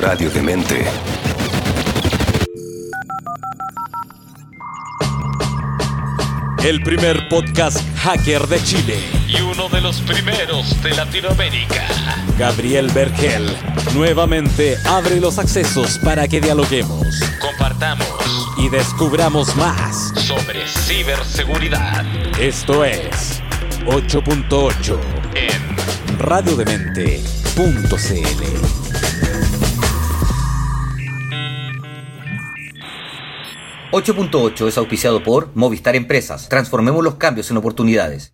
Radio Demente. El primer podcast hacker de Chile. y uno de los primeros de Latinoamérica. Gabriel Bergel nuevamente abre los accesos para que dialoguemos Compartamos y descubramos más. sobre ciberseguridad Esto es 8.8 en radiodemente.cl. 8.8 es auspiciado por Movistar Empresas. Transformemos los cambios en oportunidades.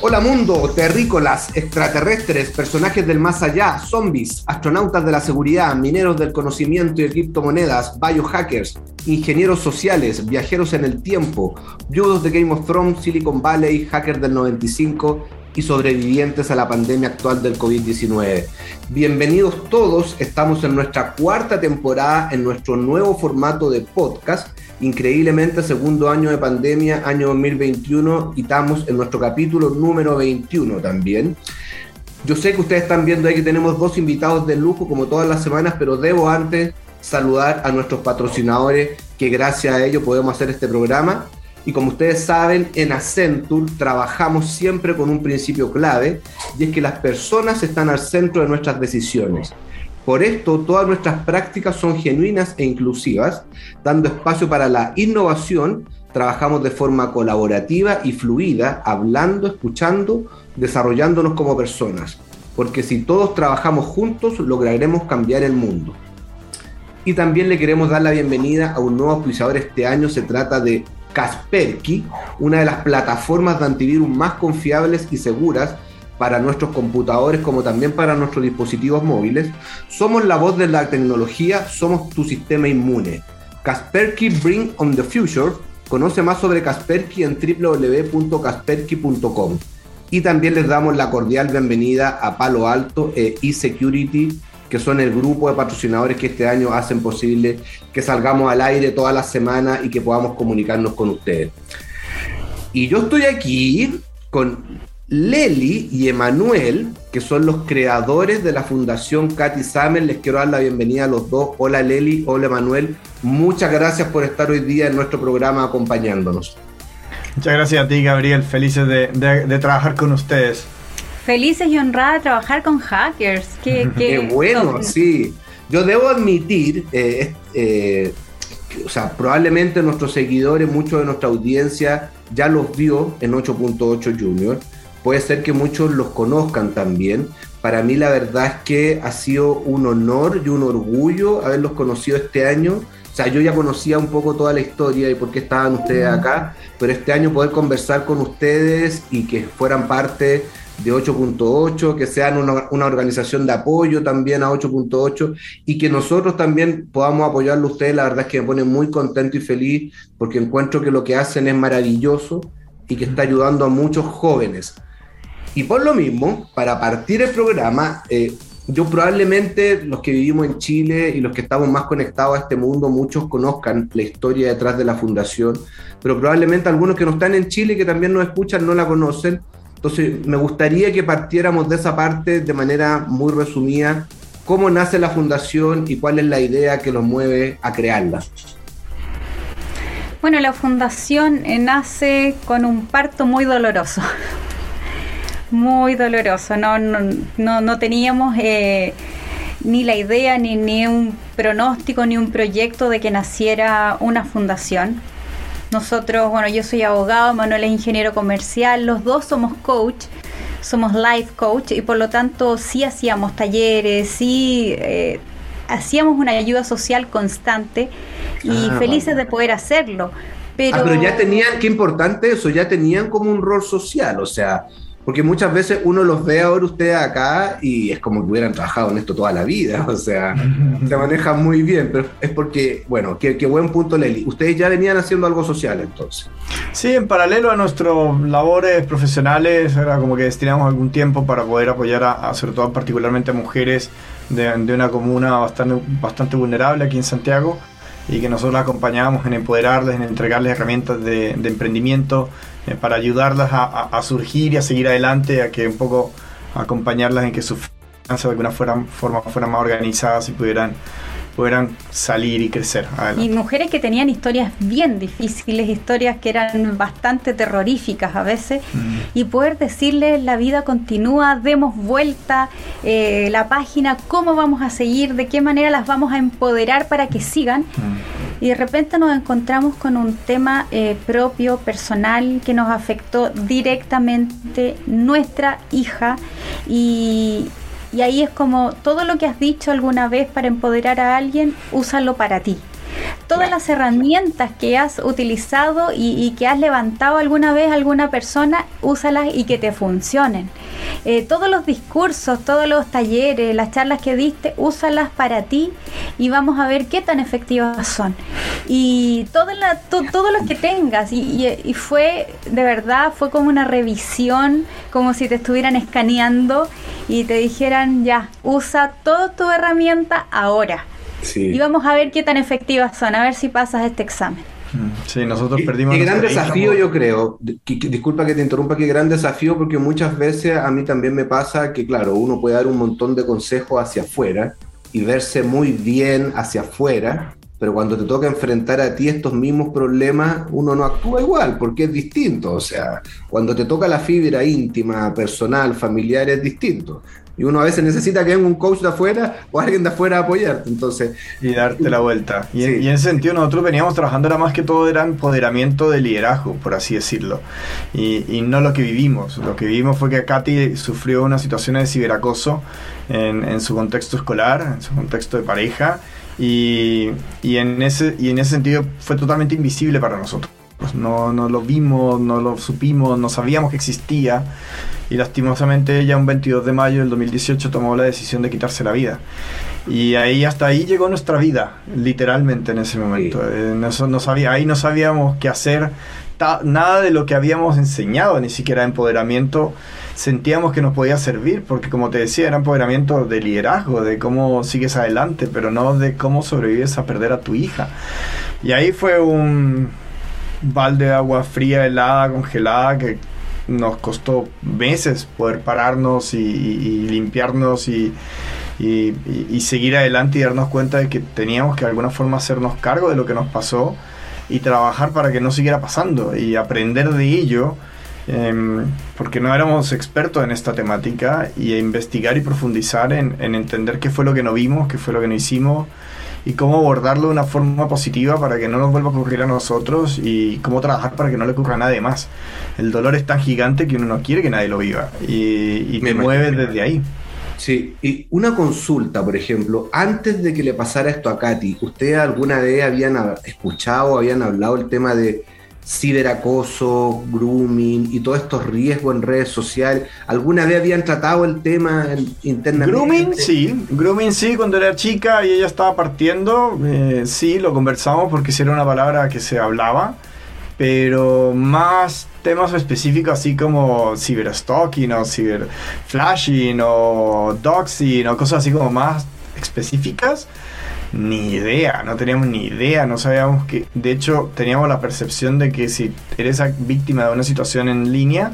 Hola mundo, terrícolas, extraterrestres, personajes del más allá, zombies, astronautas de la seguridad, mineros del conocimiento y de criptomonedas, biohackers, ingenieros sociales, viajeros en el tiempo, viudos de Game of Thrones, Silicon Valley, hackers del 95 y sobrevivientes a la pandemia actual del COVID-19. Bienvenidos todos, estamos en nuestra cuarta temporada en nuestro nuevo formato de podcast increíblemente segundo año de pandemia, año 2021, y estamos en nuestro capítulo número 21 también. Yo sé que ustedes están viendo ahí que tenemos dos invitados de lujo como todas las semanas, pero debo antes saludar a nuestros patrocinadores que gracias a ellos podemos hacer este programa. Y como ustedes saben, en Accenture trabajamos siempre con un principio clave y es que las personas están al centro de nuestras decisiones. Por esto, todas nuestras prácticas son genuinas e inclusivas, dando espacio para la innovación. Trabajamos de forma colaborativa y fluida, hablando, escuchando, desarrollándonos como personas. Porque si todos trabajamos juntos, lograremos cambiar el mundo. Y también le queremos dar la bienvenida a un nuevo auspiciador este año. Se trata de Kaspersky, una de las plataformas de antivirus más confiables y seguras para nuestros computadores como también para nuestros dispositivos móviles. Somos la voz de la tecnología, somos tu sistema inmune. Kaspersky Bring on the Future. Conoce más sobre Kaspersky en www.kaspersky.com. Y también les damos la cordial bienvenida a Palo Alto e eSecurity, que son el grupo de patrocinadores que este año hacen posible que salgamos al aire todas las semanas y que podamos comunicarnos con ustedes. Y yo estoy aquí con Leli y Emanuel, que son los creadores de la Fundación Katy Samer. Les quiero dar la bienvenida a los dos. Hola Leli, hola Emanuel. Muchas gracias por estar hoy día en nuestro programa acompañándonos. Muchas gracias a ti, Gabriel. Felices de trabajar con ustedes. Felices y honrada de trabajar con hackers. Qué, Qué bueno, sí. Yo debo admitir, eh, eh, que, o sea, probablemente nuestros seguidores, muchos de nuestra audiencia ya los vio en 8.8 Junior. Puede ser que muchos los conozcan también. Para mí la verdad es que ha sido un honor y un orgullo haberlos conocido este año. O sea, yo ya conocía un poco toda la historia y por qué estaban ustedes acá, pero este año poder conversar con ustedes y que fueran parte de 8.8, que sean una, una organización de apoyo también a 8.8 y que nosotros también podamos apoyarlo a ustedes, la verdad es que me pone muy contento y feliz porque encuentro que lo que hacen es maravilloso y que está ayudando a muchos jóvenes. Y por lo mismo, para partir el programa, eh, yo probablemente los que vivimos en Chile y los que estamos más conectados a este mundo, muchos conozcan la historia detrás de la fundación, pero probablemente algunos que no están en Chile y que también nos escuchan no la conocen. Entonces, me gustaría que partiéramos de esa parte de manera muy resumida, cómo nace la fundación y cuál es la idea que los mueve a crearla. Bueno, la fundación eh, nace con un parto muy doloroso. Muy doloroso. No, no, no, no teníamos eh, ni la idea, ni, ni un pronóstico, ni un proyecto de que naciera una fundación. Nosotros, bueno, yo soy abogado, Manuel es ingeniero comercial, los dos somos coach, somos life coach y por lo tanto sí hacíamos talleres, sí eh, hacíamos una ayuda social constante y Ah, felices vale. de poder hacerlo. Pero, Ah, pero ya tenían, qué importante eso, ya tenían como un rol social, o sea, porque muchas veces uno los ve ahora ustedes acá y es como que hubieran trabajado en esto toda la vida, o sea, se manejan muy bien, pero es porque, bueno, qué, qué buen punto, Leli. Ustedes ya venían haciendo algo social entonces. Sí, en paralelo a nuestras labores profesionales, era como que destinamos algún tiempo para poder apoyar a, a, sobre todo particularmente a mujeres de, de una comuna bastante, bastante vulnerable aquí en Santiago y que nosotros las acompañábamos en empoderarles, en entregarles herramientas de, de emprendimiento eh, para ayudarlas a, a- a surgir y a seguir adelante, a que un poco acompañarlas en que sus finanzas de alguna forma, forma fueran más organizadas y pudieran pudieran salir y crecer. Y mujeres que tenían historias bien difíciles, historias que eran bastante terroríficas a veces, mm. y poder decirles la vida continúa, demos vuelta eh, la página, cómo vamos a seguir, de qué manera las vamos a empoderar para que sigan. Mm. Y de repente nos encontramos con un tema eh, propio, personal, que nos afectó directamente nuestra hija y, y ahí es como todo lo que has dicho alguna vez para empoderar a alguien, úsalo para ti todas las herramientas que has utilizado y, que has levantado alguna vez alguna persona, úsalas y que te funcionen. Eh, todos los discursos, todos los talleres, las charlas que diste, úsalas para ti y vamos a ver qué tan efectivas son. Y todo, la, todo lo que tengas, y, y fue, de verdad, fue como una revisión, como si te estuvieran escaneando y te dijeran, ya, usa toda tu herramienta ahora. Y vamos a ver qué tan efectivas son, a ver si pasas este examen. Mm, sí, nosotros perdimos. Qué gran desafío, yo creo. Disculpa que te interrumpa, qué gran desafío, porque muchas veces a mí también me pasa que, claro, uno puede dar un montón de consejos hacia afuera y verse muy bien hacia afuera, pero cuando te toca enfrentar a ti estos mismos problemas, uno no actúa igual, porque es distinto. O sea, cuando te toca la fibra íntima, personal, familiar, es distinto. Y uno a veces necesita que venga un coach de afuera o alguien de afuera a apoyarte. Entonces, y darte la vuelta. Y, en, ese sentido nosotros veníamos trabajando, era más que todo era empoderamiento de liderazgo, por así decirlo. Y, no lo que vivimos. Lo que vivimos fue que Katy sufrió una situación de ciberacoso en, en su contexto escolar, en su contexto de pareja. Y, y, en ese, y en ese sentido fue totalmente invisible para nosotros. No, no lo vimos, no lo supimos, no sabíamos que existía y lastimosamente ella un 22 de mayo del 2018 tomó la decisión de quitarse la vida. Y ahí hasta ahí llegó nuestra vida, literalmente en ese momento. Eh, no, sabía, ahí no sabíamos qué hacer, nada de lo que habíamos enseñado, ni siquiera empoderamiento, sentíamos que nos podía servir, porque como te decía, era empoderamiento de liderazgo, de cómo sigues adelante, pero no de cómo sobrevives a perder a tu hija. Y ahí fue un balde de agua fría, helada, congelada, que nos costó meses poder pararnos y, limpiarnos y, y, seguir adelante y darnos cuenta de que teníamos que de alguna forma hacernos cargo de lo que nos pasó y trabajar para que no siguiera pasando y aprender de ello. Em, porque no éramos expertos en esta temática y investigar y profundizar en, en entender qué fue lo que no vimos, qué fue lo que no hicimos, y cómo abordarlo de una forma positiva para que no nos vuelva a ocurrir a nosotros y cómo trabajar para que no le ocurra a nadie más. El dolor es tan gigante que uno no quiere que nadie lo viva y, y Me mueve desde ahí. Sí, y una consulta, por ejemplo, antes de que le pasara esto a Katy, ¿ustedes alguna vez habían escuchado, habían hablado el tema de ciberacoso, grooming y todos estos riesgos en redes sociales. ¿Alguna vez habían tratado el tema internamente? Grooming, sí. Grooming, sí. Cuando era chica y ella estaba partiendo, eh, sí, lo conversamos porque era una palabra que se hablaba. Pero más temas específicos así como ciberstalking o ciberflashing o doxing o cosas así como más específicas ni idea, no teníamos ni idea, no sabíamos que, de hecho, teníamos la percepción de que si eres víctima de una situación en línea,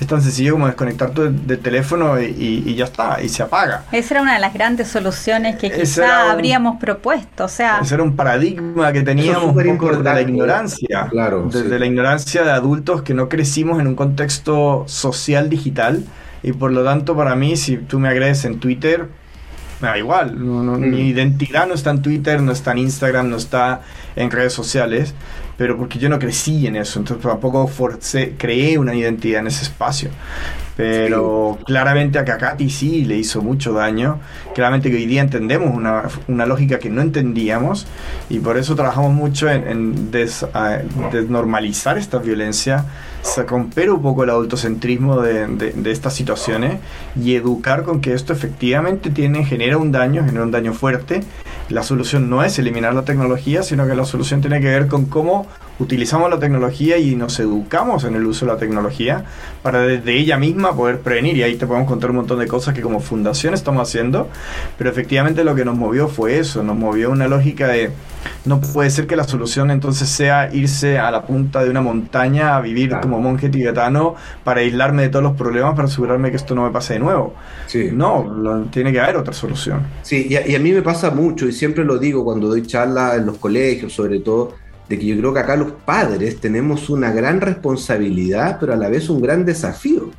es tan sencillo como desconectar tu del teléfono y, ya está, y se apaga. Esa era una de las grandes soluciones que quizá habríamos propuesto, o sea... Ese era un paradigma que teníamos un poco de la ignorancia, claro, desde la ignorancia de adultos que no crecimos en un contexto social digital, y por lo tanto para mí, si tú me agredes en Twitter, me da igual. Mi mm. identidad no está en Twitter, no está en Instagram, no está en redes sociales, pero porque yo no crecí en eso, entonces tampoco forcé, creé una identidad en ese espacio. Pero claramente a Kakati sí le hizo mucho daño. Claramente que hoy día entendemos una, una lógica que no entendíamos y por eso trabajamos mucho en, en desnormalizar esta violencia, romper un poco el adultocentrismo de, de, de, estas situaciones y educar con que esto efectivamente tiene, genera un daño, genera un daño fuerte. La solución no es eliminar la tecnología, sino que la solución tiene que ver con cómo utilizamos la tecnología y nos educamos en el uso de la tecnología para desde ella misma poder prevenir. Y ahí te podemos contar un montón de cosas que como fundación estamos haciendo, pero efectivamente lo que nos movió fue eso, nos movió una lógica de no puede ser que la solución entonces sea irse a la punta de una montaña a vivir como monje tibetano para aislarme de todos los problemas, para asegurarme que esto no me pase de nuevo. No, tiene que haber otra solución. Sí, y a, y a mí me pasa mucho, y siempre lo digo cuando doy charlas en los colegios, sobre todo, de que yo creo que acá los padres tenemos una gran responsabilidad, pero a la vez un gran desafío.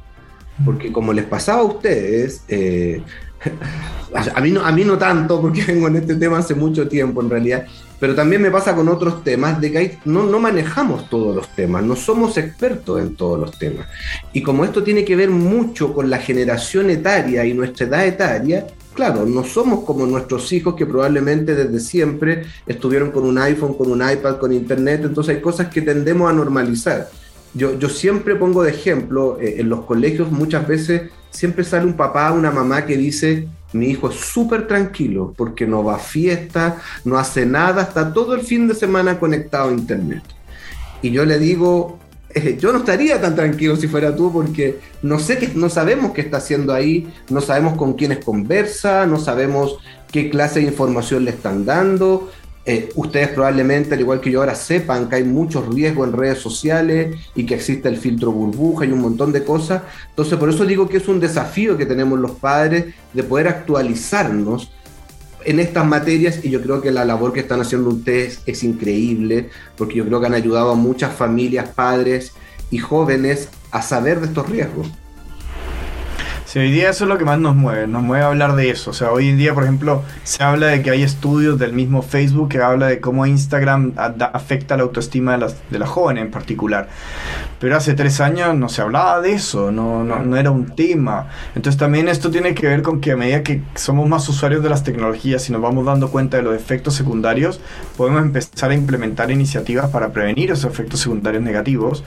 Porque como les pasaba a ustedes, eh, a, mí no, a mí no tanto, porque vengo en este tema hace mucho tiempo en realidad, pero también me pasa con otros temas de que no, no manejamos todos los temas, no somos expertos en todos los temas. Y como esto tiene que ver mucho con la generación etaria y nuestra edad etaria, claro, no somos como nuestros hijos que probablemente desde siempre estuvieron con un iPhone, con un iPad, con Internet, entonces hay cosas que tendemos a normalizar. Yo, siempre pongo de ejemplo, eh, en los colegios muchas veces siempre sale un papá, una mamá que dice, mi hijo es súper tranquilo porque no va a fiesta, no hace nada, está todo el fin de semana conectado a Internet. Y yo le digo, yo no estaría tan tranquilo si fuera tú porque no sé qué, no sabemos qué está haciendo ahí, no sabemos con quiénes conversa, no sabemos qué clase de información le están dando. Eh, ustedes probablemente, al igual que yo ahora, sepan que hay muchos riesgos en redes sociales y que existe el filtro burbuja y un montón de cosas. Entonces, por eso digo que es un desafío que tenemos los padres de poder actualizarnos en estas materias y yo creo que la labor que están haciendo ustedes es increíble porque yo creo que han ayudado a muchas familias, padres y jóvenes a saber de estos riesgos. Sí, hoy día eso es lo que más nos mueve, nos mueve hablar de eso. O sea, hoy en día, por ejemplo, se habla de que hay estudios del mismo Facebook que habla de cómo Instagram afecta la autoestima de las, de las jóvenes en particular. Pero hace tres años no se hablaba de eso, no, no, no, era un tema. Entonces también esto tiene que ver con que a medida que somos más usuarios de las tecnologías y nos vamos dando cuenta de los efectos secundarios, podemos empezar a implementar iniciativas para prevenir esos efectos secundarios negativos.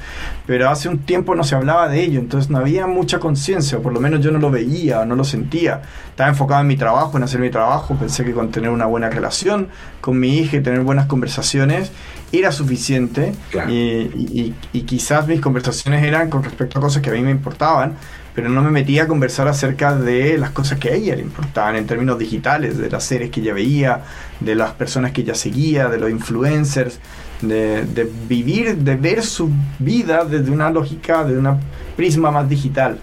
Pero hace un tiempo no se hablaba de ello, entonces no había mucha conciencia, o por lo menos yo no lo veía, no lo sentía. Estaba enfocado en mi trabajo, en hacer mi trabajo, pensé que con tener una buena relación con mi hija y tener buenas conversaciones era suficiente y, quizás mis conversaciones eran con respecto a cosas que a mí me importaban, pero no me metía a conversar acerca de las cosas que a ella le importaban en términos digitales, de las series que ella veía, de las personas que ella seguía, de los influencers, de, de vivir, de ver su vida desde una lógica, de una prisma más digital.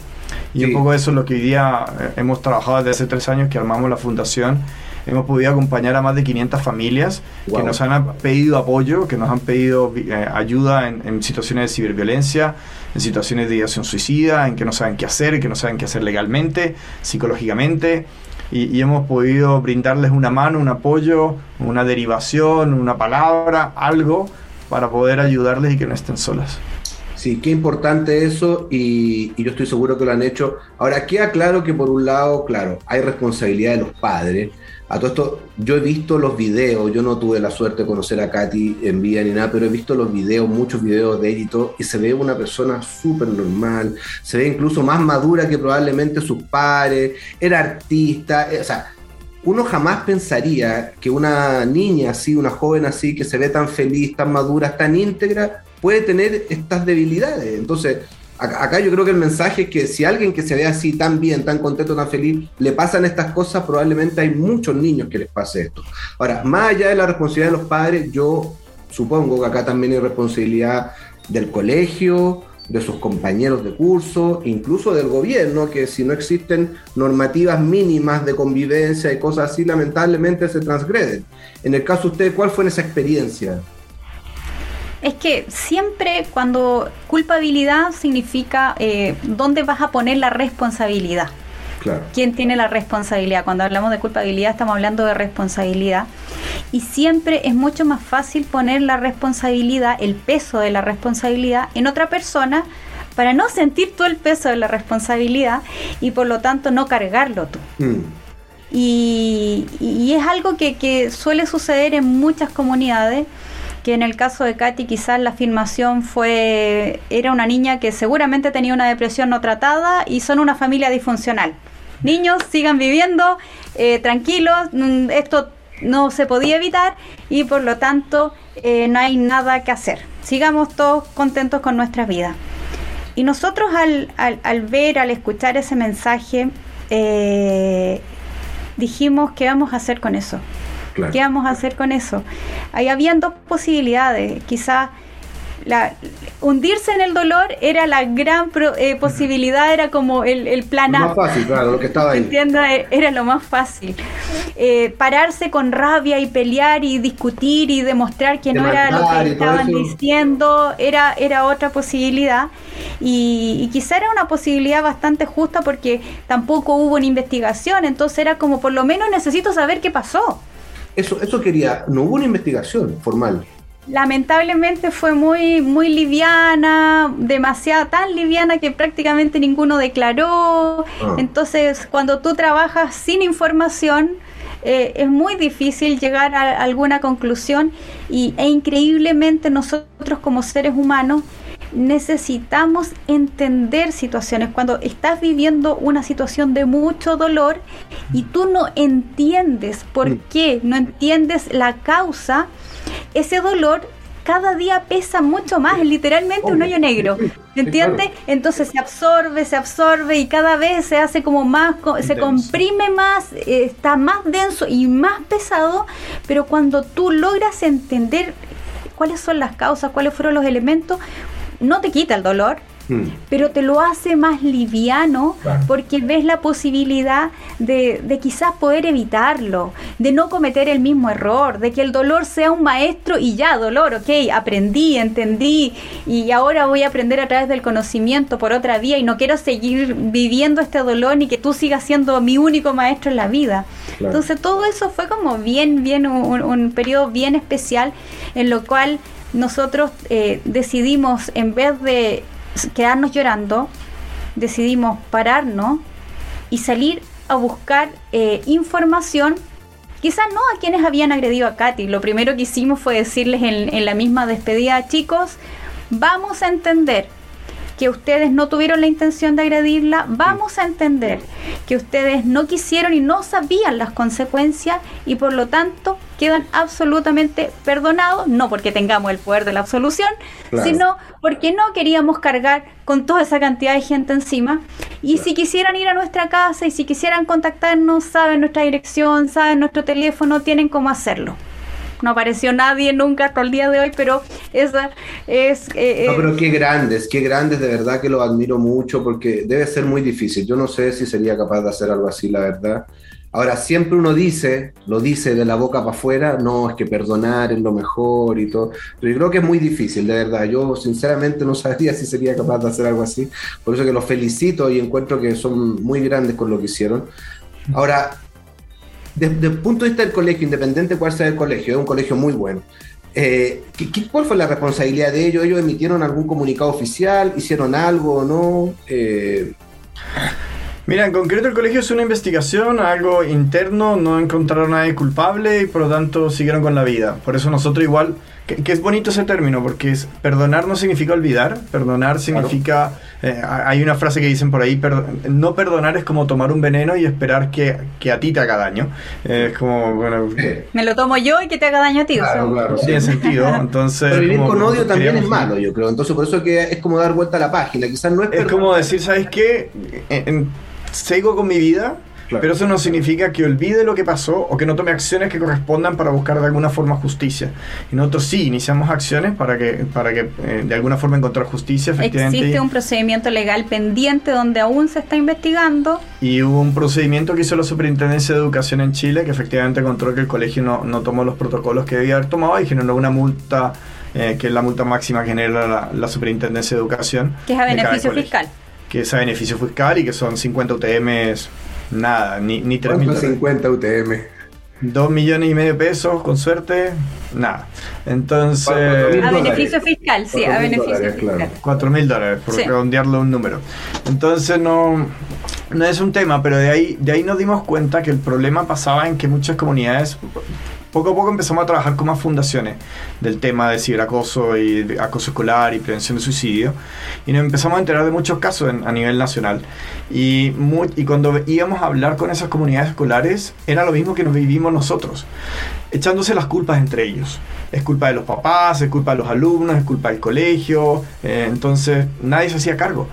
Y un poco eso es lo que hoy día eh, hemos trabajado desde hace tres años que armamos la fundación Hemos podido acompañar a más de 500 familias que nos han pedido apoyo, que nos han pedido eh, ayuda en, situaciones de ciberviolencia, en situaciones de ideación suicida, en que no saben qué hacer, que no saben qué hacer legalmente, psicológicamente. Y, hemos podido brindarles una mano, un apoyo, una derivación, una palabra, algo para poder ayudarles y que no estén solas. Sí, qué importante eso y, y, yo estoy seguro que lo han hecho. Ahora, queda claro que por un lado, claro, hay responsabilidad de los padres, a todo esto, yo he visto los videos, yo no tuve la suerte de conocer a Katy en vida ni nada, pero he visto los videos, muchos videos de él y se ve una persona súper normal, se ve incluso más madura que probablemente sus padres, era artista, eh, o sea, uno jamás pensaría que una niña así, una joven así, que se ve tan feliz, tan madura, tan íntegra, puede tener estas debilidades. Entonces, acá yo creo que el mensaje es que si alguien que se ve así tan bien, tan contento, tan feliz, le pasan estas cosas, probablemente hay muchos niños que les pase esto. Ahora, más allá de la responsabilidad de los padres, yo supongo que acá también hay responsabilidad del colegio, de sus compañeros de curso, incluso del gobierno, que si no existen normativas mínimas de convivencia y cosas así, lamentablemente se transgreden. En el caso de usted, ¿cuál fue esa experiencia? Es que siempre cuando culpabilidad significa eh, dónde vas a poner la responsabilidad. Claro. ¿Quién tiene la responsabilidad? Cuando hablamos de culpabilidad estamos hablando de responsabilidad. Y siempre es mucho más fácil poner la responsabilidad, el peso de la responsabilidad en otra persona para no sentir tú el peso de la responsabilidad y por lo tanto no cargarlo tú. Mm. Y, y, es algo que, que suele suceder en muchas comunidades que en el caso de Katy quizás la afirmación fue, era una niña que seguramente tenía una depresión no tratada y son una familia disfuncional. Niños, sigan viviendo, eh, tranquilos, mm, esto no se podía evitar y por lo tanto eh, no hay nada que hacer. Sigamos todos contentos con nuestra vida. Y nosotros al, al, al ver, al escuchar ese mensaje, eh, dijimos, ¿qué vamos a hacer con eso? Claro. ¿Qué vamos a hacer con eso? Ahí habían dos posibilidades. Quizá la, hundirse en el dolor era la gran pro- eh, posibilidad, era como el, el plan Lo A. más fácil, claro, lo que estaba ahí. Entiendo, eh, era lo más fácil. Eh, pararse con rabia y pelear y discutir y demostrar que no era lo que estaban diciendo, era, era otra posibilidad. Y, y quizá era una posibilidad bastante justa porque tampoco hubo una investigación, entonces era como por lo menos necesito saber qué pasó. Eso, eso quería, no hubo una investigación formal. Lamentablemente fue muy, muy liviana, demasiado tan liviana que prácticamente ninguno declaró. Ah. Entonces, cuando tú trabajas sin información, eh, es muy difícil llegar a alguna conclusión y, e increíblemente nosotros como seres humanos necesitamos entender situaciones. Cuando estás viviendo una situación de mucho dolor y tú no entiendes por Mm. qué, no entiendes la causa, ese dolor cada día pesa mucho más, es literalmente un hoyo negro, ¿entiendes? Entonces se absorbe, se absorbe y cada vez se hace como más, se comprime más, eh, está más denso y más pesado, pero cuando tú logras entender cuáles son las causas, cuáles fueron los elementos, no te quita el dolor, Mm. pero te lo hace más liviano Claro. porque ves la posibilidad de, de quizás poder evitarlo, de no cometer el mismo error, de que el dolor sea un maestro y ya, dolor, ok, aprendí, entendí y ahora voy a aprender a través del conocimiento por otra vía y no quiero seguir viviendo este dolor ni que tú sigas siendo mi único maestro en la vida. Claro. Entonces todo eso fue como bien, bien, un, un periodo bien especial en lo cual nosotros eh, decidimos, en vez de quedarnos llorando, decidimos pararnos y salir a buscar eh, información. Quizás no a quienes habían agredido a Katy. Lo primero que hicimos fue decirles en, en la misma despedida, chicos, vamos a entender que ustedes no tuvieron la intención de agredirla, vamos a entender que ustedes no quisieron y no sabían las consecuencias y por lo tanto quedan absolutamente perdonados, no porque tengamos el poder de la absolución, Claro. sino porque no queríamos cargar con toda esa cantidad de gente encima. Y si quisieran ir a nuestra casa y si quisieran contactarnos, saben nuestra dirección, saben nuestro teléfono, tienen cómo hacerlo. No apareció nadie nunca hasta el día de hoy, pero esa es... eh, No, eh, pero qué grandes, qué grandes, de verdad que los admiro mucho porque debe ser muy difícil. Yo no sé si sería capaz de hacer algo así, la verdad. Ahora, siempre uno dice, lo dice de la boca para afuera, no, es que perdonar es lo mejor y todo, pero yo creo que es muy difícil, de verdad. Yo sinceramente no sabría si sería capaz de hacer algo así, por eso que los felicito y encuentro que son muy grandes con lo que hicieron. Ahora, desde el punto de vista del colegio, independiente de cuál sea el colegio, es un colegio muy bueno. Eh, ¿qué- qué- ¿Cuál fue la responsabilidad de ellos? ¿Ellos emitieron algún comunicado oficial? ¿Hicieron algo o no? Eh, Mira, en concreto el colegio es una investigación, algo interno, no encontraron a nadie culpable y por lo tanto siguieron con la vida. Por eso nosotros igual, que, que es bonito ese término, porque es, perdonar no significa olvidar, perdonar significa, eh, hay una frase que dicen por ahí, per- no perdonar es como tomar un veneno y esperar que, que a ti te haga daño. Eh, es como, bueno, Me lo tomo yo y que te haga daño a ti. o sea. claro, claro. sí. tiene sentido. Entonces, Pero vivir como- con odio también es malo, yo creo. Entonces, por eso que es como dar vuelta a la página. Quizás no es, Es perdonar. como decir, ¿sabes qué? En- en- sigo con mi vida, Claro. pero eso no significa que olvide lo que pasó o que no tome acciones que correspondan para buscar de alguna forma justicia. Y nosotros sí iniciamos acciones para que, para que eh, de alguna forma encontrar justicia, efectivamente. Existe un procedimiento legal pendiente donde aún se está investigando. Y hubo un procedimiento que hizo la Superintendencia de Educación en Chile que efectivamente encontró que el colegio no, no tomó los protocolos que debía haber tomado y generó una multa, eh, que es la multa máxima que genera la, la Superintendencia de Educación. Que es a beneficio fiscal. Que es a beneficio fiscal y que son 50 UTMs, nada, ni, ni 3 mil ¿Cuánto es dólares. 50 UTM? 2 millones y medio de pesos, con suerte, nada. Entonces, A beneficio fiscal, sí, a mil beneficio dólares, fiscal. claro. 4 mil dólares, por Sí. redondearlo un número. Entonces no, no es un tema, pero de ahí, de ahí nos dimos cuenta que el problema pasaba en que muchas comunidades, poco a poco empezamos a trabajar con más fundaciones del tema de ciberacoso y acoso escolar y prevención de suicidio. Y nos empezamos a enterar de muchos casos a nivel nacional. Y cuando íbamos a hablar con esas comunidades escolares, era lo mismo que nos vivimos nosotros, echándose las culpas entre ellos. Es culpa de los papás, es culpa de los alumnos, es culpa del colegio. eh, entonces nadie se hacía cargo.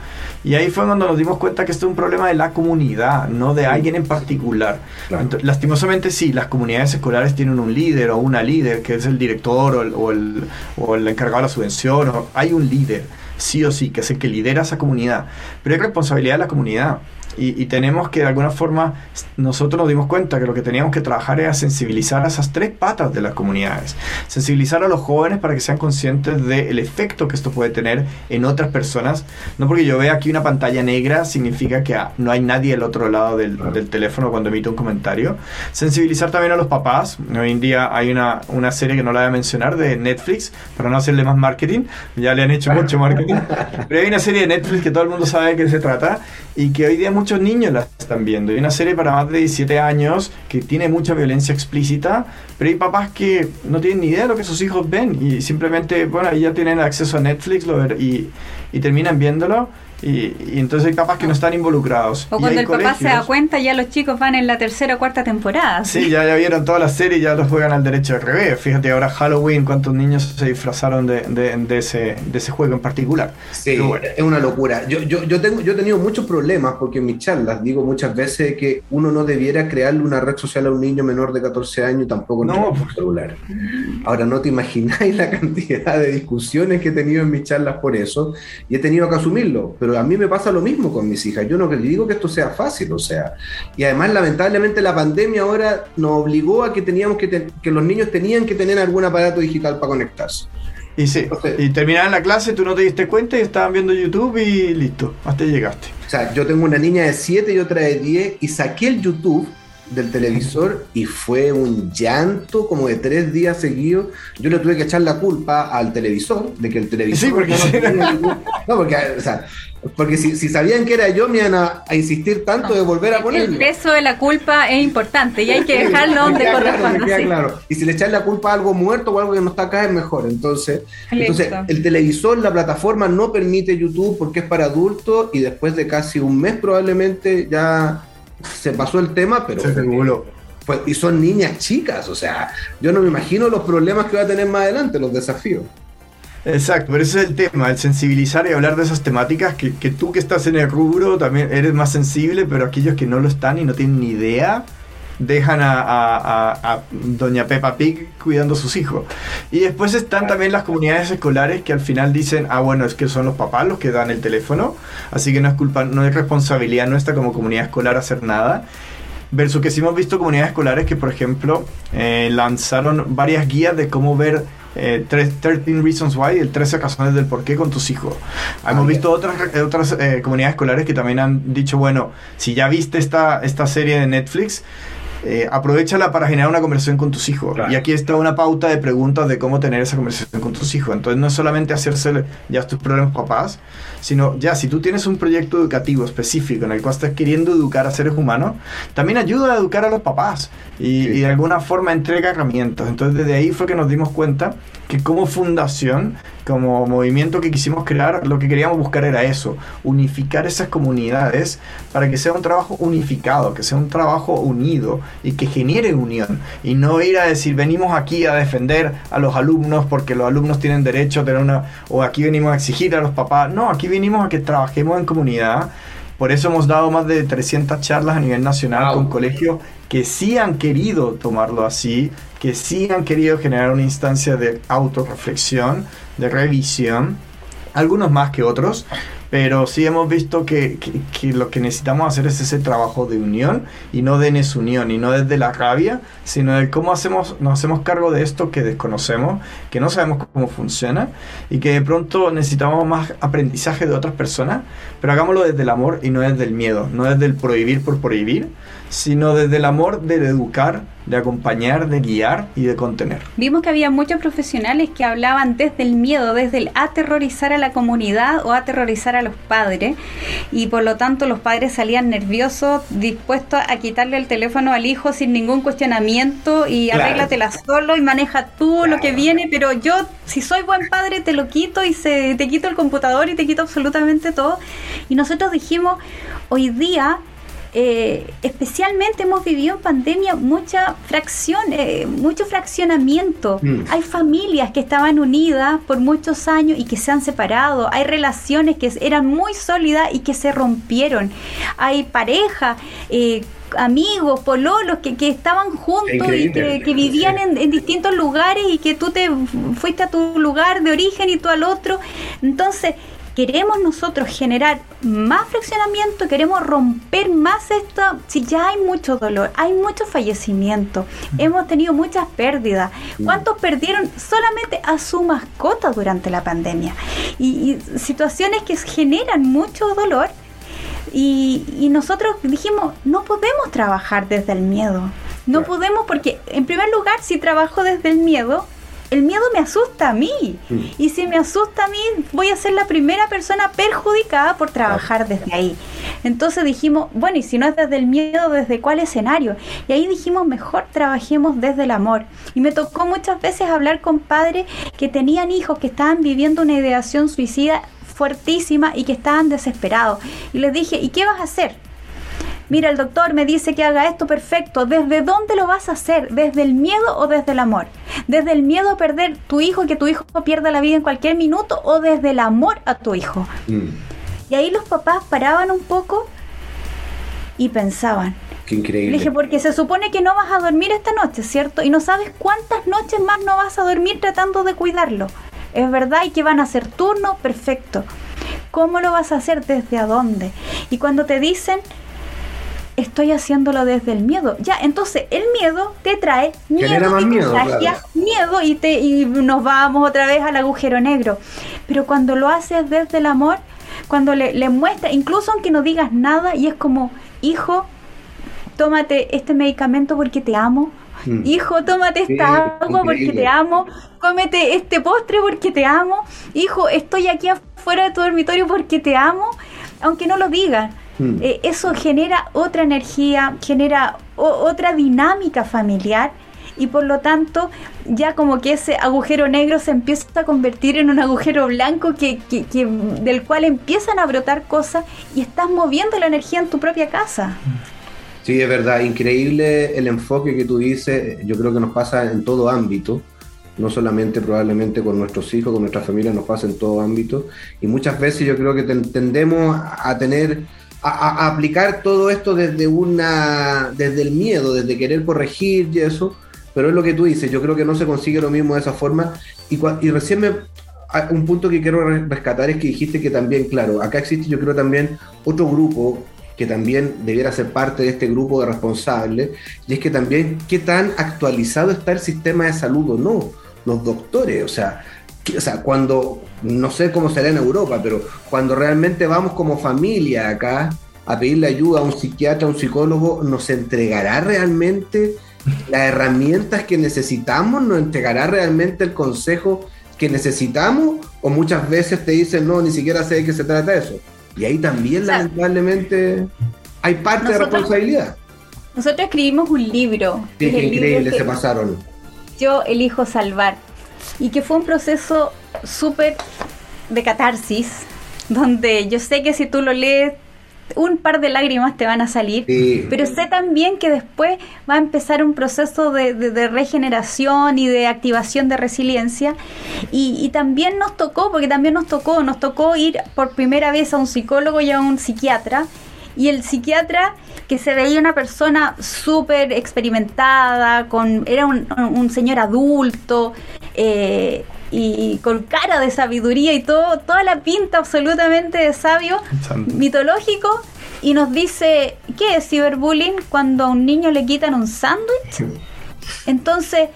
Y ahí fue cuando nos dimos cuenta que esto es un problema de la comunidad, no de alguien en particular. Claro. Lastimosamente sí, las comunidades escolares tienen un líder o una líder, que es el director o el, o el, o el encargado de la subvención. o- hay un líder, sí o sí, que es el que lidera esa comunidad. Pero hay responsabilidad de la comunidad. Y, y tenemos que de alguna forma, nosotros nos dimos cuenta que lo que teníamos que trabajar era sensibilizar a esas tres patas de las comunidades. Sensibilizar a los jóvenes para que sean conscientes del efecto que esto puede tener en otras personas. No porque yo vea aquí una pantalla negra significa que ah, no hay nadie al otro lado del, del teléfono cuando emite un comentario. Sensibilizar también a los papás. Hoy en día hay una, una serie que no la voy a mencionar de Netflix para no hacerle más marketing. Ya le han hecho mucho marketing. Pero hay una serie de Netflix que todo el mundo sabe de qué se trata y que hoy día muchos niños la están viendo. Hay una serie para más de 17 años que tiene mucha violencia explícita, pero hay papás que no tienen ni idea de lo que sus hijos ven y simplemente, bueno, ya tienen acceso a Netflix y, y terminan viéndolo. Y, y entonces papás que no están involucrados. O Y cuando el papá se da colegios- cuenta, ya los chicos van en la tercera o cuarta temporada. Sí, ya, ya vieron toda la serie y ya los juegan al derecho al revés. Fíjate ahora Halloween, cuántos niños se disfrazaron de, de- de ese, de ese juego en particular. Sí, bueno. es una locura. Yo, yo, yo, tengo, yo he tenido muchos problemas porque en mis charlas digo muchas veces que uno no debiera crearle una red social a un niño menor de 14 años tampoco en No, un celular. Ahora, no te imagináis la cantidad de discusiones que he tenido en mis charlas por eso y he tenido que asumirlo. Pero a mí me pasa lo mismo con mis hijas. Yo no digo que esto sea fácil, o sea. Y además, lamentablemente, la pandemia ahora nos obligó a que teníamos que, te- que los niños tenían que tener algún aparato digital para conectarse. Y sí, Entonces- y terminaban la clase, tú no te diste cuenta y estaban viendo YouTube y listo, hasta llegaste. O sea, yo tengo una niña de 7 y otra de 10 y saqué el YouTube del televisor y fue un llanto como de tres días seguidos. Yo le tuve que echar la culpa al televisor de que el televisor Sí, porque no, porque, o sea, porque si, si sabían que era yo me iban a, a insistir tanto de volver a El ponerlo. peso de la culpa es importante y hay que dejarlo donde claro, sí. claro. Y si le echan la culpa a algo muerto o algo que no está acá es mejor. Entonces, entonces el televisor, la plataforma no permite YouTube porque es para adultos y después de casi un mes probablemente ya se pasó el tema, pero Se pues, y son niñas chicas, o sea, yo no me imagino los problemas que va a tener más adelante, los desafíos. Exacto, pero ese es el tema, el sensibilizar y hablar de esas temáticas que, que tú que estás en el rubro también eres más sensible, pero aquellos que no lo están y no tienen ni idea, dejan a, a- a- a Doña Peppa Pig cuidando a sus hijos. Y después están también las comunidades escolares que al final dicen, ah, bueno, es que son los papás los que dan el teléfono, así que no es culpa, no es responsabilidad nuestra como comunidad escolar hacer nada. Versus que sí hemos visto comunidades escolares que, por ejemplo, eh, lanzaron varias guías de cómo ver eh, tres- 13 Reasons Why, el 13 razones del por qué con tus hijos. Hemos Ah, visto otras, eh, otras eh, comunidades escolares que también han dicho, bueno, si ya viste esta, esta serie de Netflix, eh, aprovechala para generar una conversación con tus hijos. Claro. Y aquí está una pauta de preguntas de cómo tener esa conversación con tus hijos. Entonces no es solamente hacerse ya tus problemas papás, sino ya si tú tienes un proyecto educativo específico en el cual estás queriendo educar a seres humanos, también ayuda a educar a los papás y, Sí. y de alguna forma entrega herramientas. Entonces desde ahí fue que nos dimos cuenta que como fundación, como movimiento que quisimos crear, lo que queríamos buscar era eso, unificar esas comunidades para que sea un trabajo unificado, que sea un trabajo unido y que genere unión y no ir a decir venimos aquí a defender a los alumnos porque los alumnos tienen derecho a tener una o aquí venimos a exigir a los papás, no, aquí venimos a que trabajemos en comunidad. Por eso hemos dado más de 300 charlas a nivel nacional Wow. con colegios que sí han querido tomarlo así, que sí han querido generar una instancia de autorreflexión, de revisión, algunos más que otros, pero sí hemos visto que, que- lo que necesitamos hacer es ese trabajo de unión y no de desunión y no desde la rabia, sino de cómo hacemos, nos hacemos cargo de esto que desconocemos, que no sabemos cómo funciona y que de pronto necesitamos más aprendizaje de otras personas, pero hagámoslo desde el amor y no desde el miedo, no desde el prohibir por prohibir, sino desde el amor de educar de acompañar, de guiar y de contener. Vimos que había muchos profesionales que hablaban desde el miedo, desde el aterrorizar a la comunidad o aterrorizar a los padres y por lo tanto los padres salían nerviosos, dispuestos a quitarle el teléfono al hijo sin ningún cuestionamiento y Claro. arréglatela solo y maneja tú lo que viene, pero yo si soy buen padre te lo quito y se, te quito el computador y te quito absolutamente todo. Y nosotros dijimos, hoy día eh, especialmente hemos vivido en pandemia mucha fracción, eh, mucho fraccionamiento. Mm. Hay familias que estaban unidas por muchos años y que se han separado. Hay relaciones que eran muy sólidas y que se rompieron. Hay parejas. eh, amigos, pololos que, que estaban juntos y que vivían en, en distintos lugares y que tú te fuiste a tu lugar de origen y tú al otro. Entonces, queremos nosotros generar más fraccionamiento, queremos romper más esto, si ya hay mucho dolor, hay mucho fallecimiento, hemos tenido muchas pérdidas. ¿Cuántos perdieron solamente a su mascota durante la pandemia? Y, y situaciones que generan mucho dolor. Y, y nosotros dijimos, no podemos trabajar desde el miedo. No podemos porque, en primer lugar, si trabajo desde el miedo, el miedo me asusta a mí. Mm. Y si me asusta a mí, voy a ser la primera persona perjudicada por trabajar desde ahí. Entonces dijimos, bueno, y si no es desde el miedo, ¿desde cuál escenario? Y ahí dijimos, mejor trabajemos desde el amor. Y me tocó muchas veces hablar con padres que tenían hijos que estaban viviendo una ideación suicida fuertísima y que estaban desesperados. Y les dije, ¿y qué vas a hacer? Mira, el doctor me dice que haga esto perfecto. ¿Desde dónde lo vas a hacer? ¿Desde el miedo o desde el amor? ¿Desde el miedo a perder tu hijo y que tu hijo pierda la vida en cualquier minuto o desde el amor a tu hijo? Mm, Y ahí los papás paraban un poco y pensaban. qué Le increíble. dije, porque se supone que no vas a dormir esta noche, ¿cierto? Y no sabes cuántas noches más no vas a dormir tratando de cuidarlo. Es verdad, y que van a hacer turno, perfecto. ¿Cómo lo vas a hacer? ¿Desde a dónde? Y cuando te dicen, estoy haciéndolo desde el miedo. Ya, entonces el miedo te trae miedo, Genera más y miedo, contagia claro. miedo y, te, y nos vamos otra vez al agujero negro. Pero cuando lo haces desde el amor, cuando le, le muestras, incluso aunque no digas nada, y es como, hijo, tómate este medicamento porque te amo. Mm. Hijo, tómate Sí, esta agua porque te amo. Cómete este postre porque te amo. Hijo, estoy aquí afuera de tu dormitorio porque te amo. Aunque no lo digan. Mm. Eh, eso genera otra energía, genera otra dinámica familiar y por lo tanto ya como que ese agujero negro se empieza a convertir en un agujero blanco que, que- que- del cual empiezan a brotar cosas y estás moviendo la energía en tu propia casa. Sí, es verdad, increíble el enfoque que tú dices, yo creo que nos pasa en todo ámbito, no solamente probablemente con nuestros hijos, con nuestra familia, nos pasa en todo ámbito, y muchas veces yo creo que ten- tendemos a tener, a, aplicar todo esto desde una, desde el miedo, desde querer corregir y eso, pero es lo que tú dices, yo creo que no se consigue lo mismo de esa forma, y, y recién me, a- un punto que quiero re- rescatar es que dijiste que también, claro, acá existe yo creo también otro grupo que también debiera ser parte de este grupo de responsables, y es que también qué tan actualizado está el sistema de salud o no, los doctores, o sea, o sea, cuando, no sé cómo será en Europa, pero cuando realmente vamos como familia acá a pedirle ayuda a un psiquiatra, a un psicólogo, ¿nos entregará realmente las herramientas que necesitamos? ¿Nos entregará realmente el consejo que necesitamos? ¿O muchas veces te dicen, no, ni siquiera sé de qué se trata eso? Y ahí también, O sea, lamentablemente, hay parte de nosotros- responsabilidad. Nosotros escribimos un libro. Sí, es libro increíble que se pasaron. Yo elijo salvar. Y que fue un proceso súper de catarsis, donde yo sé que si tú lo lees, un par de lágrimas te van a salir. Sí. Pero sé también que después va a empezar un proceso de, de- de regeneración y de activación de resiliencia. Y, y también nos tocó, porque también nos tocó, nos tocó ir por primera vez a un psicólogo y a un psiquiatra. Y el psiquiatra, que se veía una persona súper experimentada, con, era un, un señor adulto, eh, y con cara de sabiduría y todo, toda la pinta absolutamente de sabio, Santo. mitológico, y nos dice, ¿qué es ciberbullying? Cuando a un niño le quitan un sándwich. Entonces,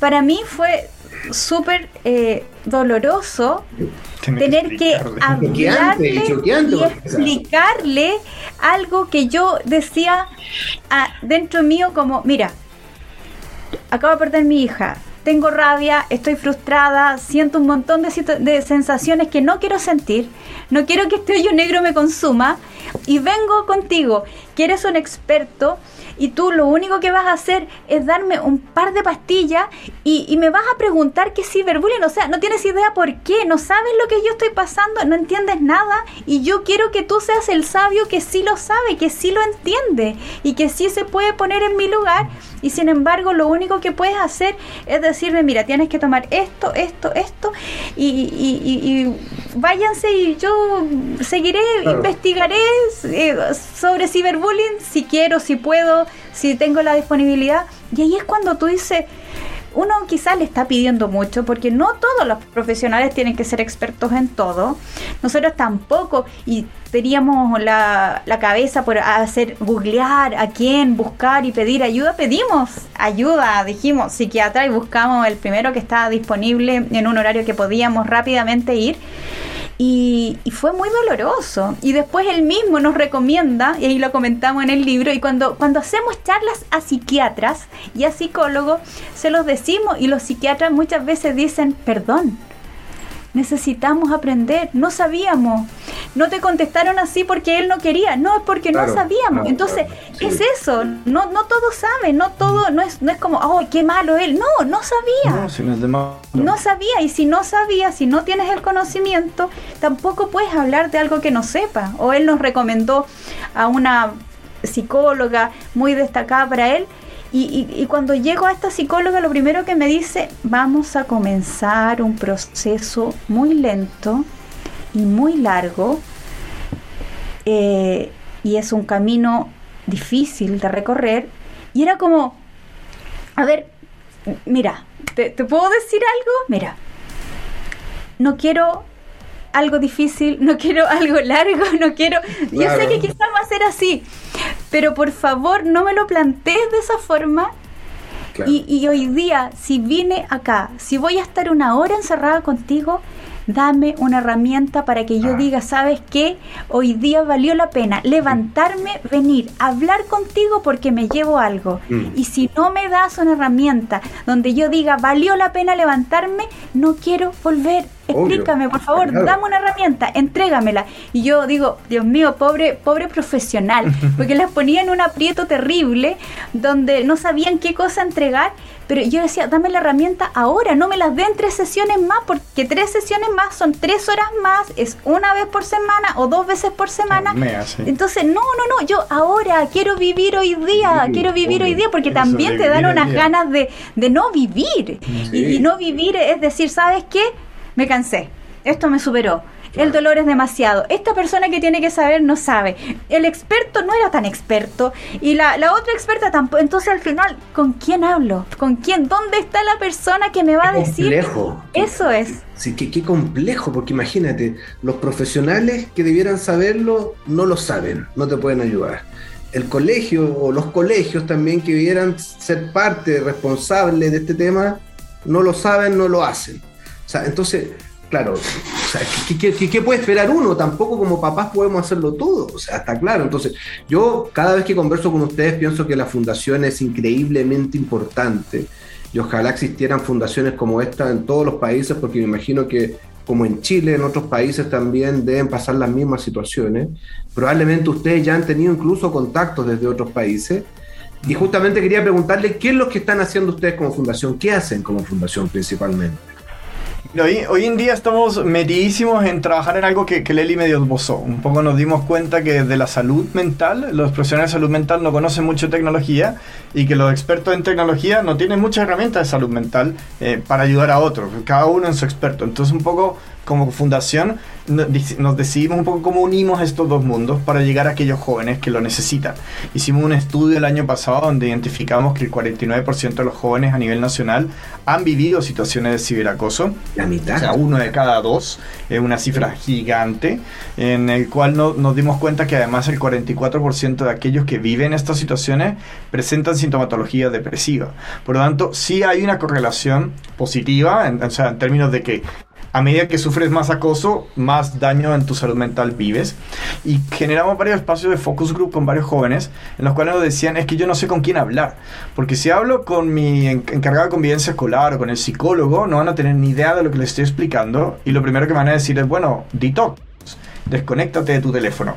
para mí fue súper eh, doloroso Tiene tener que explicarle. Choqueante, hablarle choqueante, y explicarle algo que yo decía ah, dentro mío como, mira, acabo de perder mi hija, tengo rabia, estoy frustrada, siento un montón de, de, sensaciones que no quiero sentir, no quiero que este hoyo negro me consuma y vengo contigo, que eres un experto y tú lo único que vas a hacer es darme un par de pastillas y, me vas a preguntar qué es ciberbullying. O sea, no tienes idea por qué, no sabes lo que yo estoy pasando, no entiendes nada y yo quiero que tú seas el sabio que sí lo sabe, que sí lo entiende y que sí se puede poner en mi lugar y sin embargo lo único que puedes hacer es decirme, mira, tienes que tomar esto, esto, esto y, váyanse y yo seguiré, investigaré eh, sobre ciberbullying si quiero, si puedo, si tengo la disponibilidad. Y ahí es cuando tú dices, uno quizás le está pidiendo mucho porque no todos los profesionales tienen que ser expertos en todo. Nosotros tampoco y teníamos la, la, cabeza por hacer googlear a quién, buscar y pedir ayuda. Pedimos ayuda, dijimos psiquiatra y buscamos el primero que estaba disponible en un horario que podíamos rápidamente ir. Y, fue muy doloroso. Y después él mismo nos recomienda, y ahí lo comentamos en el libro, y cuando, cuando hacemos charlas a psiquiatras y a psicólogos, se los decimos y los psiquiatras muchas veces dicen, perdón, necesitamos aprender, no sabíamos. No te contestaron así porque él no quería, no, es porque no sabíamos. Entonces, es eso, no, no todo sabe, no todo, no es, no es como, oh, qué malo él. No, no sabía. No, si no, es de no sabía, y si no sabía, si no tienes el conocimiento, tampoco puedes hablar de algo que no sepa. O él nos recomendó a una psicóloga muy destacada para él, y, cuando llego a esta psicóloga, lo primero que me dice, vamos a comenzar un proceso muy lento y muy largo. Eh, y es un camino difícil de recorrer. Y era como, a ver, mira, ¿te, puedo decir algo? Mira, no quiero algo difícil, no quiero algo largo, no quiero... Yo sé que quizás va a ser así, pero por favor no me lo plantees de esa forma. Y, y hoy día, si vine acá, si voy a estar una hora encerrada contigo, dame una herramienta para que yo ah. diga, ¿sabes qué? Hoy día valió la pena levantarme, venir, hablar contigo porque me llevo algo. Mm. Y si no me das una herramienta donde yo diga, valió la pena levantarme, no quiero volver. Explícame, por favor, dame una herramienta, entrégamela. Y yo digo, Dios mío, pobre, pobre profesional, porque las ponía en un aprieto terrible donde no sabían qué cosa entregar pero yo decía, dame la herramienta ahora, no me las den tres sesiones más, porque tres sesiones más son tres horas más, es una vez por semana o dos veces por semana. Entonces, no, no, no, yo ahora quiero vivir hoy día, quiero vivir hoy día, porque también te dan unas ganas de, de, no vivir. Y, y no vivir es decir, ¿sabes qué? Me cansé, esto me superó el dolor es demasiado. Esta persona que tiene que saber no sabe. El experto no era tan experto y la, otra experta tampoco. Entonces al final, ¿con quién hablo? ¿Con quién? ¿Dónde está la persona que me va a decir? Complejo. Eso es. Sí, qué, qué complejo, porque imagínate, los profesionales que debieran saberlo no lo saben, no te pueden ayudar el colegio o los colegios también que debieran ser parte responsable de este tema, no lo saben, no lo hacen. Entonces, claro, ¿qué, puede esperar uno? Tampoco como papás podemos hacerlo todo, o sea, está claro. Entonces, yo cada vez que converso con ustedes pienso que la fundación es increíblemente importante y ojalá existieran fundaciones como esta en todos los países, porque me imagino que como en Chile, en otros países también deben pasar las mismas situaciones. Probablemente ustedes ya han tenido incluso contactos desde otros países. Y justamente quería preguntarle qué es lo que están haciendo ustedes como fundación, qué hacen como fundación principalmente. Hoy, en día estamos metidísimos en trabajar en algo que, que Leli medio esbozó. Un poco nos dimos cuenta que de la salud mental, los profesionales de salud mental no conocen mucho tecnología y que los expertos en tecnología no tienen muchas herramientas de salud mental eh, para ayudar a otros, cada uno en su experto. Entonces un poco como fundación nos decidimos un poco cómo unimos estos dos mundos para llegar a aquellos jóvenes que lo necesitan. Hicimos un estudio el año pasado donde identificamos que el 49% de los jóvenes a nivel nacional han vivido situaciones de ciberacoso. La mitad. O sea, uno de cada dos. Es una cifra gigante en el cual no, nos dimos cuenta que además el 44% de aquellos que viven estas situaciones presentan sintomatología depresiva. Por lo tanto, sí hay una correlación positiva, o sea, en términos de que a medida que sufres más acoso, más daño en tu salud mental vives. Y generamos varios espacios de focus group con varios jóvenes, en los cuales nos decían, es que yo no sé con quién hablar. Porque si hablo con mi encargado de convivencia escolar o con el psicólogo, no van a tener ni idea de lo que les estoy explicando. Y lo primero que van a decir es, bueno, detox, desconéctate de tu teléfono.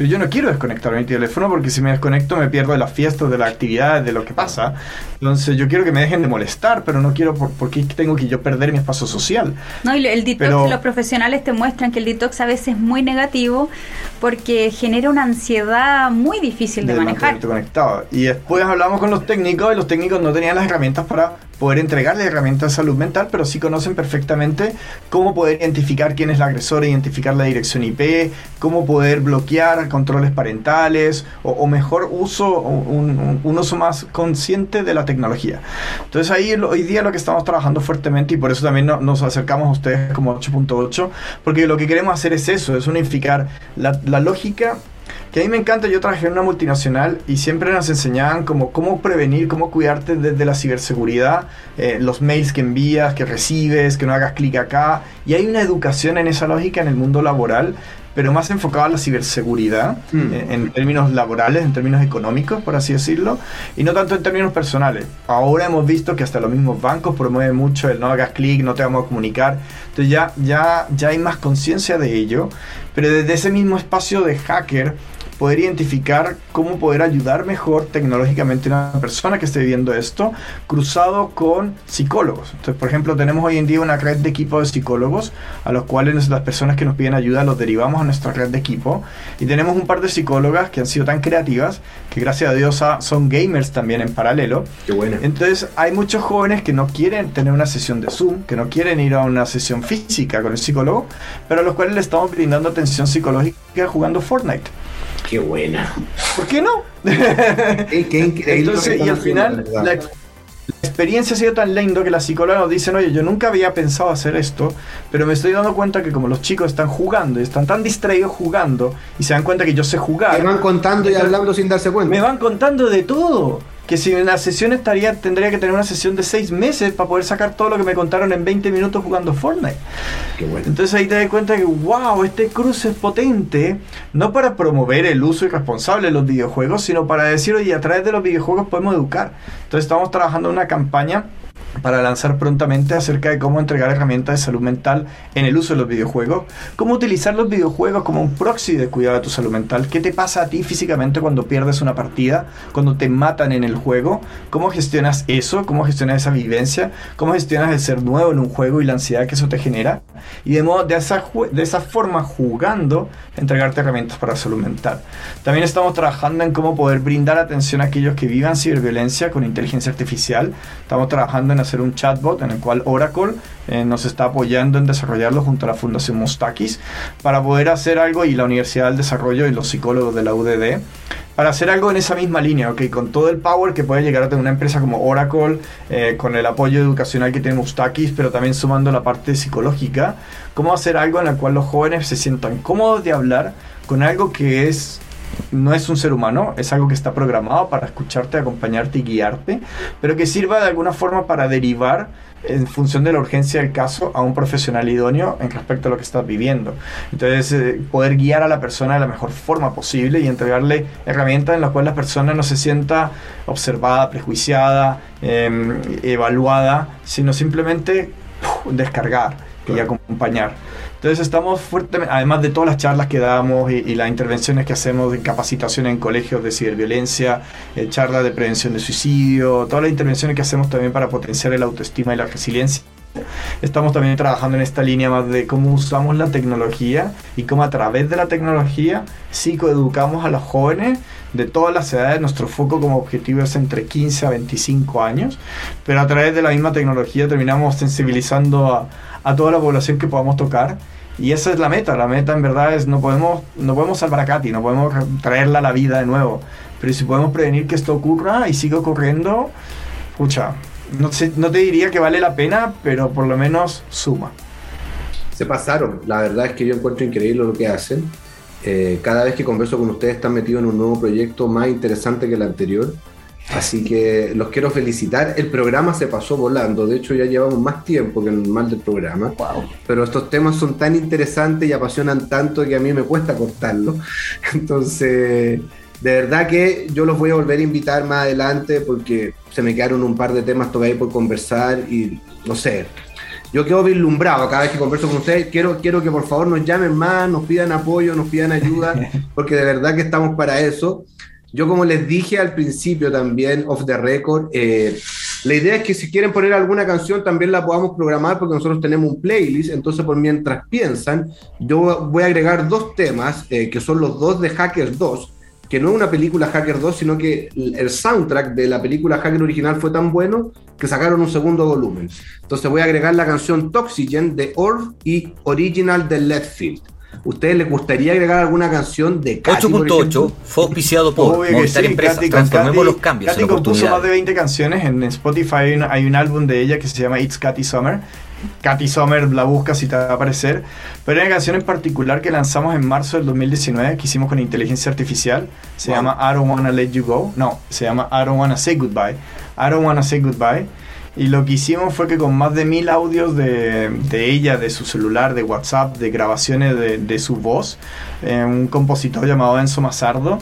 Pero yo no quiero desconectar mi teléfono porque si me desconecto me pierdo de las fiestas, de las actividades, de lo que pasa. Entonces yo quiero que me dejen de molestar, pero no quiero por, porque tengo que yo perder mi espacio social. No, y el detox, los profesionales te muestran que el detox a veces es muy negativo porque genera una ansiedad muy difícil de, de manejar. conectado. Y después hablamos con los técnicos y los técnicos no tenían las herramientas para poder entregarle herramientas de salud mental, pero sí conocen perfectamente cómo poder identificar quién es el agresor, identificar la dirección IP, cómo poder bloquear controles parentales o, mejor uso, un, uso más consciente de la tecnología. Entonces ahí hoy día lo que estamos trabajando fuertemente y por eso también nos acercamos a ustedes como 8.8, porque lo que queremos hacer es eso, es unificar la, la lógica que a mí me encanta, yo trabajé en una multinacional y siempre nos enseñaban como cómo prevenir, cómo cuidarte desde la ciberseguridad, eh, los mails que envías, que recibes, que no hagas clic acá. Y hay una educación en esa lógica en el mundo laboral, pero más enfocada a la ciberseguridad, mm. eh, en, términos laborales, en términos económicos, por así decirlo, y no tanto en términos personales. Ahora hemos visto que hasta los mismos bancos promueven mucho el no hagas clic, no te vamos a comunicar. Entonces ya, ya, ya hay más conciencia de ello, pero desde ese mismo espacio de hacker, poder identificar cómo poder ayudar mejor tecnológicamente a una persona que esté viviendo esto, cruzado con psicólogos. Entonces, por ejemplo, tenemos hoy en día una red de equipo de psicólogos, a los cuales las personas que nos piden ayuda los derivamos a nuestra red de equipo. Y tenemos un par de psicólogas que han sido tan creativas, que gracias a Dios son gamers también en paralelo. Qué bueno. Entonces, hay muchos jóvenes que no quieren tener una sesión de Zoom, que no quieren ir a una sesión física con el psicólogo, pero a los cuales le estamos brindando atención psicológica jugando Fortnite. Qué buena. ¿Por qué no? qué, increíble. Entonces, y al final, la, experiencia ha sido tan lindo que las psicólogas nos dicen, oye, yo nunca había pensado hacer esto, pero me estoy dando cuenta que como los chicos están jugando y están tan distraídos jugando y se dan cuenta que yo sé jugar. Me van contando y hablando sin darse cuenta. Me van contando de todo que si en la sesión estaría, tendría que tener una sesión de seis meses para poder sacar todo lo que me contaron en 20 minutos jugando Fortnite. Qué bueno. Entonces ahí te das cuenta que, wow, este cruce es potente, no para promover el uso irresponsable de los videojuegos, sino para decir, oye, a través de los videojuegos podemos educar. Entonces estamos trabajando en una campaña para lanzar prontamente acerca de cómo entregar herramientas de salud mental en el uso de los videojuegos, cómo utilizar los videojuegos como un proxy de cuidado de tu salud mental, qué te pasa a ti físicamente cuando pierdes una partida, cuando te matan en el juego, cómo gestionas eso, cómo gestionas esa vivencia, cómo gestionas el ser nuevo en un juego y la ansiedad que eso te genera, y de, modo, de, esa, de esa forma jugando, entregarte herramientas para salud mental. También estamos trabajando en cómo poder brindar atención a aquellos que vivan ciberviolencia con inteligencia artificial, estamos trabajando en hacer un chatbot en el cual Oracle eh, nos está apoyando en desarrollarlo junto a la Fundación Mustakis para poder hacer algo y la Universidad del Desarrollo y los psicólogos de la UDD para hacer algo en esa misma línea, ¿ok? Con todo el power que puede llegar a tener una empresa como Oracle, eh, con el apoyo educacional que tiene Mustakis, pero también sumando la parte psicológica, cómo hacer algo en el cual los jóvenes se sientan cómodos de hablar con algo que es no es un ser humano, es algo que está programado para escucharte, acompañarte y guiarte, pero que sirva de alguna forma para derivar en función de la urgencia del caso a un profesional idóneo en respecto a lo que estás viviendo. Entonces, eh, poder guiar a la persona de la mejor forma posible y entregarle herramientas en las cuales la persona no se sienta observada, prejuiciada, em, evaluada, sino simplemente descargar y acompañar. Entonces estamos fuertemente, además de todas las charlas que damos y, las intervenciones que hacemos de capacitación en colegios de ciberviolencia, eh, charlas de prevención de suicidio, todas las intervenciones que hacemos también para potenciar el autoestima y la resiliencia. Estamos también trabajando en esta línea más de cómo usamos la tecnología y cómo a través de la tecnología psicoeducamos a los jóvenes de todas las edades. Nuestro foco como objetivo es entre 15 a 25 años, pero a través de la misma tecnología terminamos sensibilizando a, a toda la población que podamos tocar. Y esa es la meta. La meta en verdad es no podemos, no podemos salvar a Katy, no podemos traerla a la vida de nuevo. Pero si podemos prevenir que esto ocurra y siga ocurriendo, no, no te diría que vale la pena, pero por lo menos suma. Se pasaron. La verdad es que yo encuentro increíble lo que hacen. Eh, cada vez que converso con ustedes están metidos en un nuevo proyecto más interesante que el anterior. Así que los quiero felicitar. El programa se pasó volando. De hecho, ya llevamos más tiempo que el normal del programa. Pero estos temas son tan interesantes y apasionan tanto que a mí me cuesta cortarlo. Entonces, de verdad que yo los voy a volver a invitar más adelante porque se me quedaron un par de temas todavía por conversar y no sé. Yo quedo vislumbrado cada vez que converso con ustedes. Quiero, quiero que por favor nos llamen más, nos pidan apoyo, nos pidan ayuda, porque de verdad que estamos para eso. Yo como les dije al principio también, off the record, eh, la idea es que si quieren poner alguna canción también la podamos programar porque nosotros tenemos un playlist, entonces por mientras piensan, yo voy a agregar dos temas, eh, que son los dos de Hackers 2, que no es una película Hacker 2, sino que el soundtrack de la película Hacker original fue tan bueno que sacaron un segundo volumen. Entonces voy a agregar la canción Toxygen de Orv y Original de Leftfield. ¿Ustedes les gustaría agregar alguna canción de Katy, 8.8 fue auspiciado por Obvio Movistar sí, Empresas. Katy- Transformemos Katy- los cambios Katy en compuso más de 20 canciones. En Spotify hay un, hay un álbum de ella que se llama It's Katy Summer. Katy Summer la buscas y te va a aparecer. Pero hay una canción en particular que lanzamos en marzo del 2019 que hicimos con inteligencia artificial. Se Wow. llama I Don't Wanna Let You Go. No, se llama I Don't Wanna Say Goodbye. I Don't Wanna Say Goodbye. Y lo que hicimos fue que con más de mil audios de, de ella, de su celular, de WhatsApp, de grabaciones de, de su voz, eh, un compositor llamado Enzo Mazardo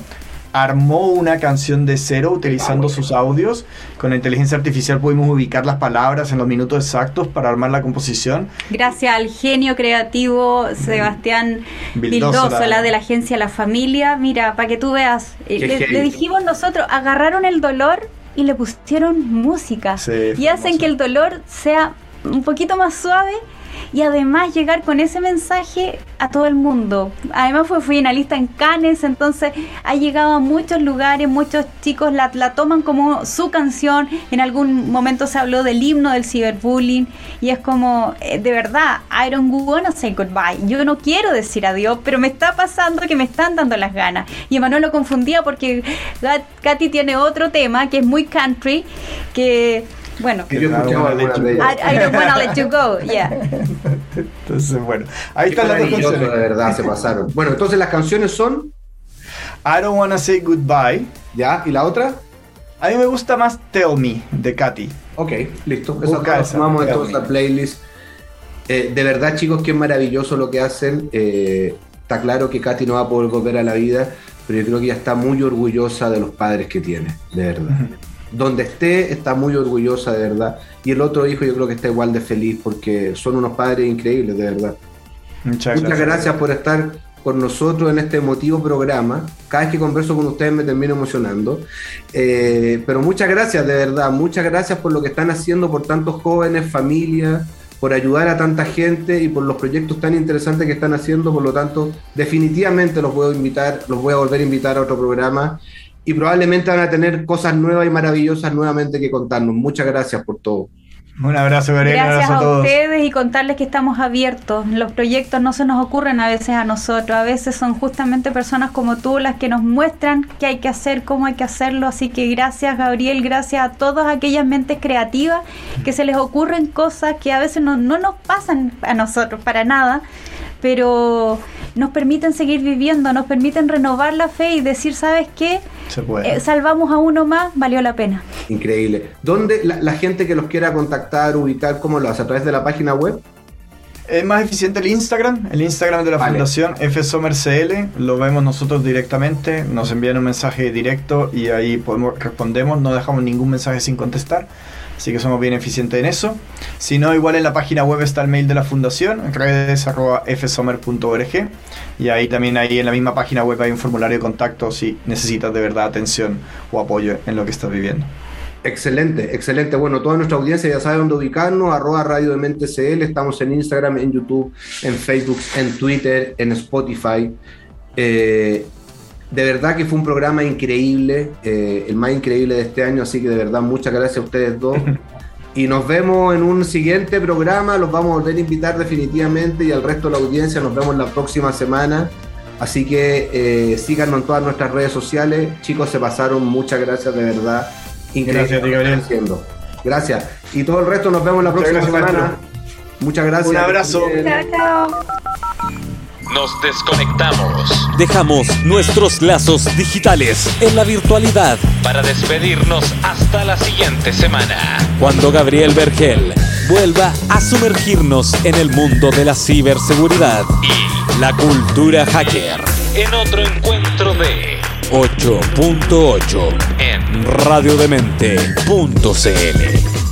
armó una canción de cero utilizando sus audios. Con la inteligencia artificial pudimos ubicar las palabras en los minutos exactos para armar la composición. Gracias al genio creativo Sebastián Vildoso, la- de la agencia La Familia. Mira, para que tú veas, eh, le dijimos nosotros, agarraron el dolor y le pusieron música. Sí, y hacen que el dolor sea un poquito más suave y además llegar con ese mensaje a todo el mundo. Además fue finalista en Cannes, entonces ha llegado a muchos lugares, muchos chicos la, toman como su canción, en algún momento se habló del himno del ciberbullying y es como, eh, de verdad, I don't wanna say goodbye, yo no quiero decir adiós, pero me está pasando que me están dando las ganas. Y Emanuel lo confundía porque Katy tiene otro tema que es muy country, que... Bueno, Que yo escuchaba de ellas. I, I don't wanna let you go, yeah. Entonces, bueno, ahí Qué están las dos maravilloso, de canciones. verdad, se pasaron. Bueno, entonces las canciones son, I Don't Wanna Say Goodbye. ¿ya? ¿Y la otra? A mí me gusta más Tell Me de Katy. Ok, listo. La sumamos busca entonces esa. a playlist. Eh, de verdad, chicos, que es maravilloso lo que hacen. Eh, está claro que Katy no va a poder volver a la vida, pero yo creo que ella está muy orgullosa de los padres que tiene, de verdad. Donde esté, está muy orgullosa, de verdad. Y el otro hijo yo creo que está igual de feliz porque son unos padres increíbles, de verdad. Muchas, Muchas gracias por estar con nosotros en este emotivo programa. Cada vez que converso con ustedes me termino emocionando. Eh, pero muchas gracias, de verdad. Muchas gracias por lo que están haciendo por tantos jóvenes, familias, por ayudar a tanta gente y por los proyectos tan interesantes que están haciendo. Por lo tanto, definitivamente los voy a invitar, los voy a volver a invitar a otro programa. Y probablemente van a tener cosas nuevas y maravillosas nuevamente que contarnos. Muchas gracias por todo. Un abrazo, Gabriel. Un Gracias abrazo a a todos. ustedes y contarles que estamos abiertos. Los proyectos no se nos ocurren a veces a nosotros, a veces son justamente personas como tú las que nos muestran qué hay que hacer, cómo hay que hacerlo. Así que gracias Gabriel, gracias a todas aquellas mentes creativas que se les ocurren cosas que a veces no, no nos pasan a nosotros para nada, pero nos permiten seguir viviendo, nos permiten renovar la fe y decir, ¿sabes qué? Se puede. Eh, salvamos a uno más, valió la pena. Increíble. ¿Dónde la, la gente que los quiera contactar, ubicar, cómo lo hace? ¿A través de la página web? Es más eficiente el Instagram, el Instagram de la Vale. Fundación FSomerCL, lo vemos nosotros directamente, nos envían un mensaje directo y ahí podemos, respondemos, no dejamos ningún mensaje sin contestar, así que somos bien eficientes en eso. Si no, igual en la página web está el mail de la Fundación, redes arroba fsomer.org y ahí también ahí en la misma página web hay un formulario de contacto si necesitas de verdad atención o apoyo en lo que estás viviendo. Excelente, excelente. Bueno, toda nuestra audiencia ya sabe dónde ubicarnos, arroba Radio de Mente CL, estamos en Instagram, en YouTube, en Facebook, en Twitter, en Spotify. Eh, de verdad que fue un programa increíble, eh, el más increíble de este año, así que de verdad muchas gracias a ustedes dos. Y nos vemos en un siguiente programa, los vamos a volver a invitar definitivamente y al resto de la audiencia nos vemos la próxima semana. Así que eh, síganos en todas nuestras redes sociales. Chicos, se pasaron, muchas gracias de verdad. Increíble Gracias haciendo. Gracias. Y todo el resto nos vemos la próxima gracias, semana. maestro. Muchas gracias. Un abrazo. Chao. Nos desconectamos Dejamos nuestros lazos digitales en la virtualidad para despedirnos hasta la siguiente semana. cuando Gabriel Vergel vuelva a sumergirnos en el mundo de la ciberseguridad Y la cultura hacker. en otro encuentro de 8.8 en radiodemente.cl